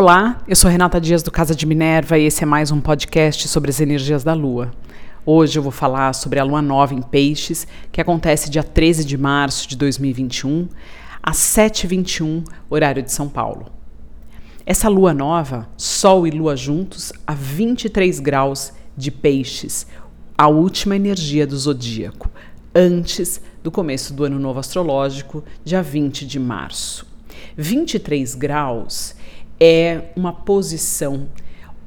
Olá, eu sou Renata Dias do Casa de Minerva e esse é mais um podcast sobre as energias da Lua. Hoje eu vou falar sobre a Lua Nova em Peixes, que acontece dia 13 de março de 2021, às 7h21, horário de São Paulo. Essa Lua Nova, Sol e Lua juntos, a 23 graus de Peixes, a última energia do zodíaco, antes do começo do ano novo astrológico, dia 20 de março. 23 graus é uma posição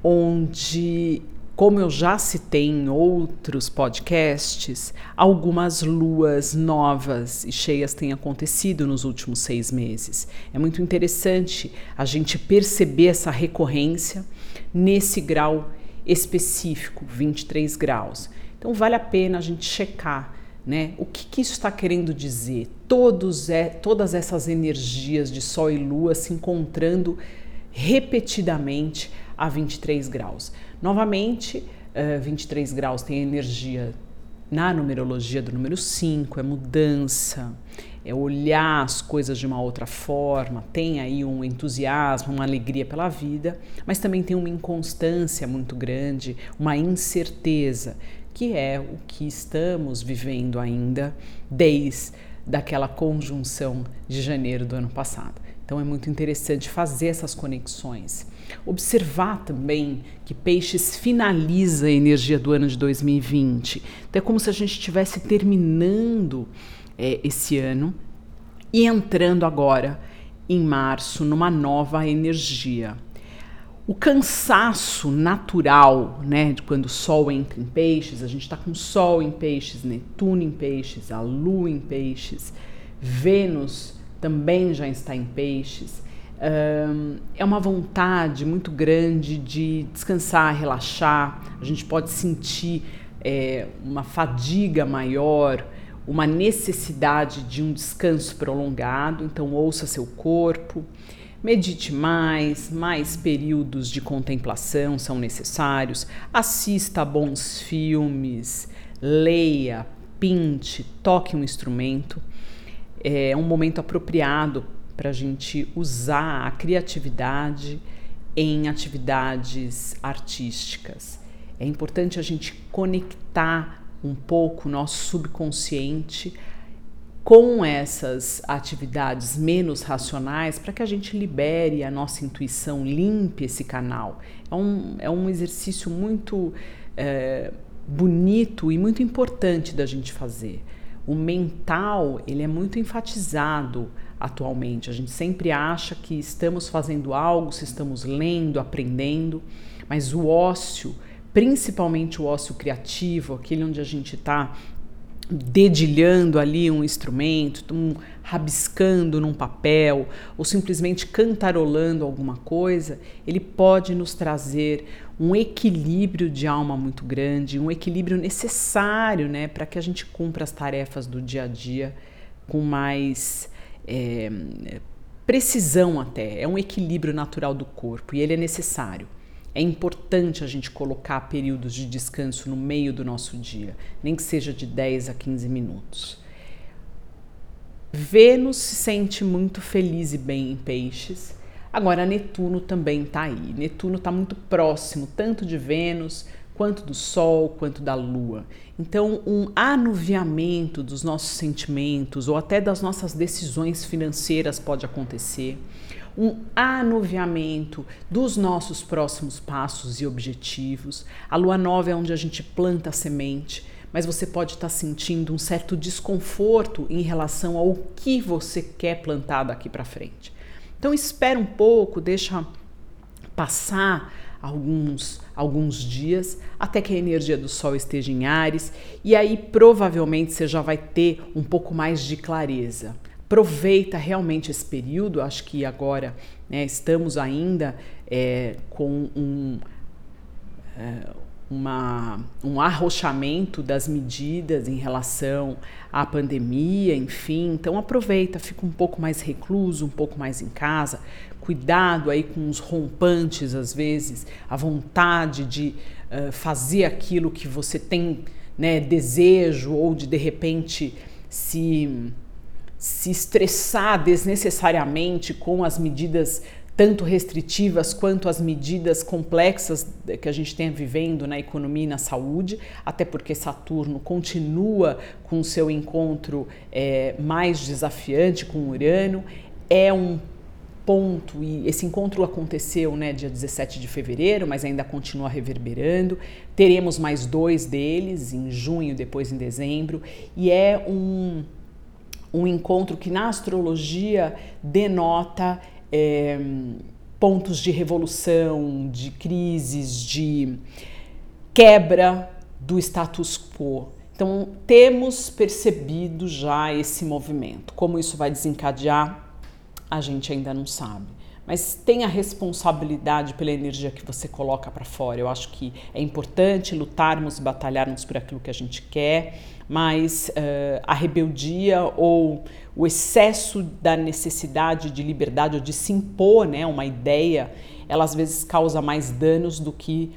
onde, como eu já citei em outros podcasts, algumas luas novas e cheias têm acontecido nos últimos seis meses. É muito interessante a gente perceber essa recorrência nesse grau específico, 23 graus. Então, vale a pena a gente checar né? O que, que isso está querendo dizer? Todos é, todas essas energias de Sol e Lua se encontrando repetidamente a 23 graus. Novamente, uh, eh, 23 graus tem energia na numerologia do número 5, é mudança, é olhar as coisas de uma outra forma, tem aí um entusiasmo, uma alegria pela vida, mas também tem uma inconstância muito grande, uma incerteza, que é o que estamos vivendo ainda desde daquela conjunção de janeiro do ano passado. Então é muito interessante fazer essas conexões. Observar também que Peixes finaliza a energia do ano de 2020. Então é como se a gente estivesse terminando é, esse ano e entrando agora em março numa nova energia. O cansaço natural, né, de quando o Sol entra em Peixes, a gente está com Sol em Peixes, Netuno em Peixes, a Lua em Peixes, Vênus também já está em peixes. É uma vontade muito grande de descansar, relaxar. A gente pode sentir é, uma fadiga maior, uma necessidade de um descanso prolongado. Então, ouça seu corpo, medite mais, mais períodos de contemplação são necessários. Assista a bons filmes, leia, pinte, toque um instrumento é um momento apropriado para a gente usar a criatividade em atividades artísticas. É importante a gente conectar um pouco o nosso subconsciente com essas atividades menos racionais para que a gente libere a nossa intuição, limpe esse canal. É um, é um exercício muito é, bonito e muito importante da gente fazer o mental ele é muito enfatizado atualmente. A gente sempre acha que estamos fazendo algo, se estamos lendo, aprendendo, mas o ócio, principalmente o ócio criativo, aquele onde a gente está dedilhando ali um instrumento, um, rabiscando num papel ou simplesmente cantarolando alguma coisa, ele pode nos trazer um equilíbrio de alma muito grande, um equilíbrio necessário né, para que a gente cumpra as tarefas do dia a dia com mais é, precisão até. É um equilíbrio natural do corpo e ele é necessário. É importante a gente colocar períodos de descanso no meio do nosso dia, nem que seja de 10 a 15 minutos. Vênus se sente muito feliz e bem em peixes. Agora, Netuno também está aí. Netuno está muito próximo, tanto de Vênus, quanto do Sol, quanto da Lua. Então, um anuviamento dos nossos sentimentos ou até das nossas decisões financeiras pode acontecer um anuviamento dos nossos próximos passos e objetivos. A lua nova é onde a gente planta a semente, mas você pode estar sentindo um certo desconforto em relação ao que você quer plantar daqui para frente. Então espera um pouco, deixa passar alguns alguns dias até que a energia do sol esteja em Ares e aí provavelmente você já vai ter um pouco mais de clareza aproveita realmente esse período. Acho que agora né, estamos ainda é, com um, é, uma, um arrochamento das medidas em relação à pandemia, enfim. Então aproveita, fica um pouco mais recluso, um pouco mais em casa. Cuidado aí com os rompantes, às vezes, a vontade de uh, fazer aquilo que você tem né, desejo ou de de repente se se estressar desnecessariamente com as medidas tanto restritivas quanto as medidas complexas que a gente tem vivendo na economia e na saúde, até porque Saturno continua com seu encontro é, mais desafiante com Urano. É um ponto, e esse encontro aconteceu né, dia 17 de fevereiro, mas ainda continua reverberando. Teremos mais dois deles em junho, depois em dezembro, e é um, um encontro que na astrologia denota é, pontos de revolução, de crises, de quebra do status quo. Então, temos percebido já esse movimento. Como isso vai desencadear, a gente ainda não sabe. Mas tenha responsabilidade pela energia que você coloca para fora. Eu acho que é importante lutarmos batalharmos por aquilo que a gente quer, mas uh, a rebeldia ou o excesso da necessidade de liberdade ou de se impor né, uma ideia, ela às vezes causa mais danos do que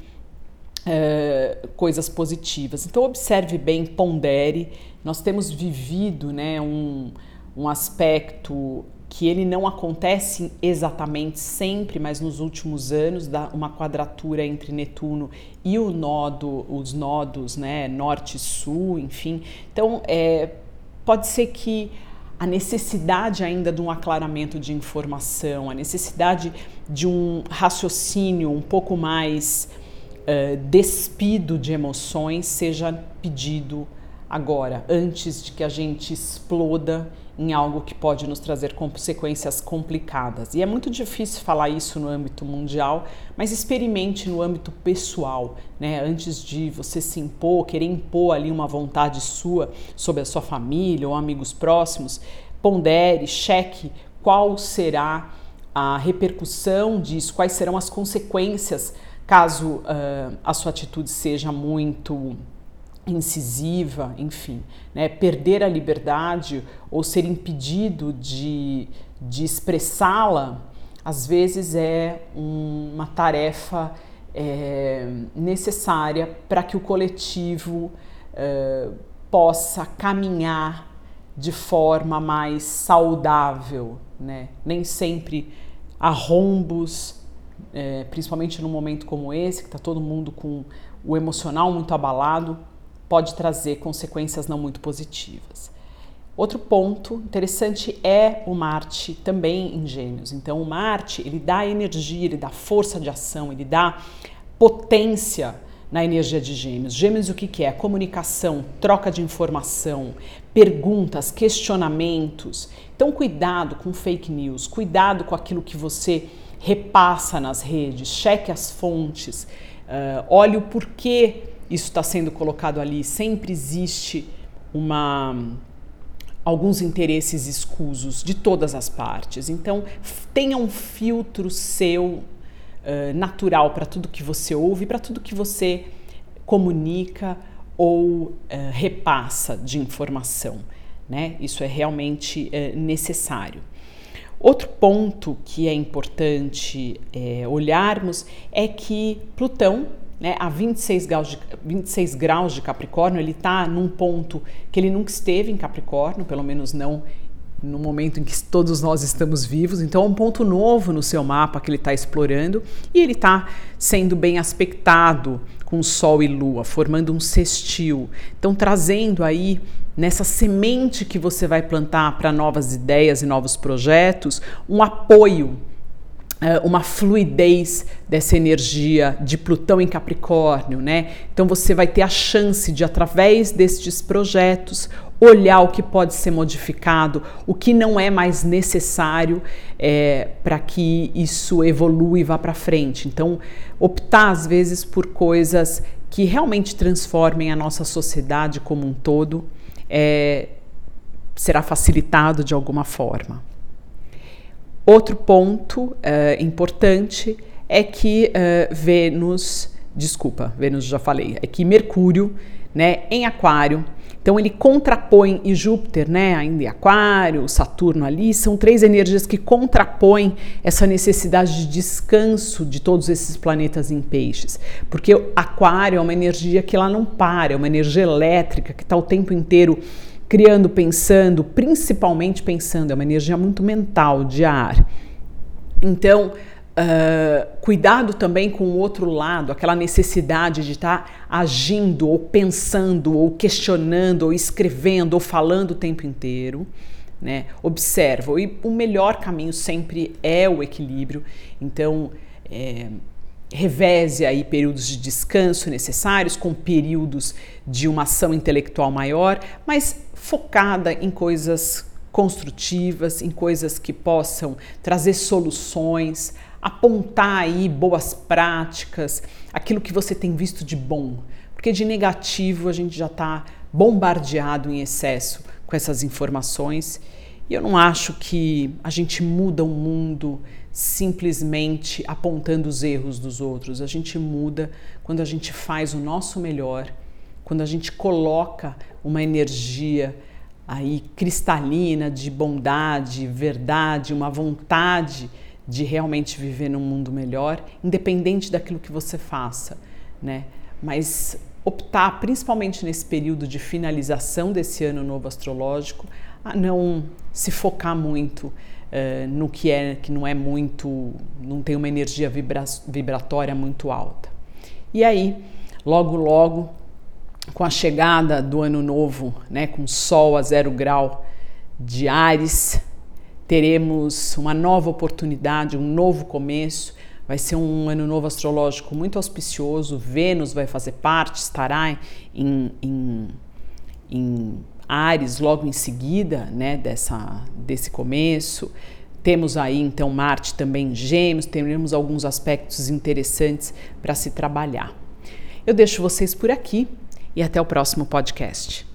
uh, coisas positivas. Então observe bem, pondere. Nós temos vivido né, um, um aspecto que ele não acontece exatamente sempre, mas nos últimos anos uma quadratura entre Netuno e o nodo, os nodos, né, norte e sul, enfim. Então, é, pode ser que a necessidade ainda de um aclaramento de informação, a necessidade de um raciocínio um pouco mais uh, despido de emoções seja pedido agora, antes de que a gente exploda em algo que pode nos trazer consequências complicadas. E é muito difícil falar isso no âmbito mundial, mas experimente no âmbito pessoal, né? Antes de você se impor, querer impor ali uma vontade sua sobre a sua família ou amigos próximos, pondere, cheque qual será a repercussão disso, quais serão as consequências caso uh, a sua atitude seja muito incisiva, enfim, né? perder a liberdade ou ser impedido de, de expressá-la, às vezes é um, uma tarefa é, necessária para que o coletivo é, possa caminhar de forma mais saudável, né? Nem sempre há rombos, é, principalmente num momento como esse, que está todo mundo com o emocional muito abalado, pode trazer consequências não muito positivas. Outro ponto interessante é o Marte também em Gêmeos. Então, o Marte ele dá energia, ele dá força de ação, ele dá potência na energia de Gêmeos. Gêmeos o que, que é? Comunicação, troca de informação, perguntas, questionamentos. Então, cuidado com fake news, cuidado com aquilo que você repassa nas redes, cheque as fontes, uh, olhe o porquê isso está sendo colocado ali, sempre existe uma alguns interesses escusos de todas as partes. Então, tenha um filtro seu uh, natural para tudo que você ouve, para tudo que você comunica ou uh, repassa de informação. Né? Isso é realmente uh, necessário. Outro ponto que é importante olharmos é que Plutão né, a 26 graus, de, 26 graus de Capricórnio, ele está num ponto que ele nunca esteve em Capricórnio, pelo menos não no momento em que todos nós estamos vivos. Então, é um ponto novo no seu mapa que ele está explorando e ele está sendo bem aspectado com Sol e Lua, formando um sextil. Então, trazendo aí nessa semente que você vai plantar para novas ideias e novos projetos, um apoio uma fluidez dessa energia de Plutão em Capricórnio, né? Então você vai ter a chance de, através destes projetos, olhar o que pode ser modificado, o que não é mais necessário é, para que isso evolua e vá para frente. Então, optar às vezes por coisas que realmente transformem a nossa sociedade como um todo é, será facilitado de alguma forma. Outro ponto uh, importante é que uh, Vênus, desculpa, Vênus já falei, é que Mercúrio, né, em Aquário, então ele contrapõe e Júpiter, né, ainda em Aquário, Saturno ali, são três energias que contrapõem essa necessidade de descanso de todos esses planetas em peixes, porque Aquário é uma energia que ela não para, é uma energia elétrica que está o tempo inteiro criando, pensando, principalmente pensando, é uma energia muito mental, de ar. Então, uh, cuidado também com o outro lado, aquela necessidade de estar tá agindo, ou pensando, ou questionando, ou escrevendo, ou falando o tempo inteiro. Né? Observa. E o melhor caminho sempre é o equilíbrio. Então, é, reveze aí períodos de descanso necessários com períodos de uma ação intelectual maior, mas focada em coisas construtivas, em coisas que possam trazer soluções, apontar aí boas práticas, aquilo que você tem visto de bom, porque de negativo a gente já está bombardeado em excesso com essas informações. E eu não acho que a gente muda o mundo simplesmente apontando os erros dos outros. A gente muda quando a gente faz o nosso melhor, quando a gente coloca uma energia aí cristalina de bondade, verdade, uma vontade de realmente viver num mundo melhor, independente daquilo que você faça, né? Mas optar, principalmente nesse período de finalização desse ano novo astrológico, a não se focar muito uh, no que é que não é muito, não tem uma energia vibra vibratória muito alta. E aí, logo logo, com a chegada do ano novo, né, com Sol a zero grau de Ares, teremos uma nova oportunidade, um novo começo. Vai ser um ano novo astrológico muito auspicioso. Vênus vai fazer parte, estará em, em, em Ares logo em seguida, né, dessa, desse começo. Temos aí então Marte também em Gêmeos, teremos alguns aspectos interessantes para se trabalhar. Eu deixo vocês por aqui e até o próximo podcast.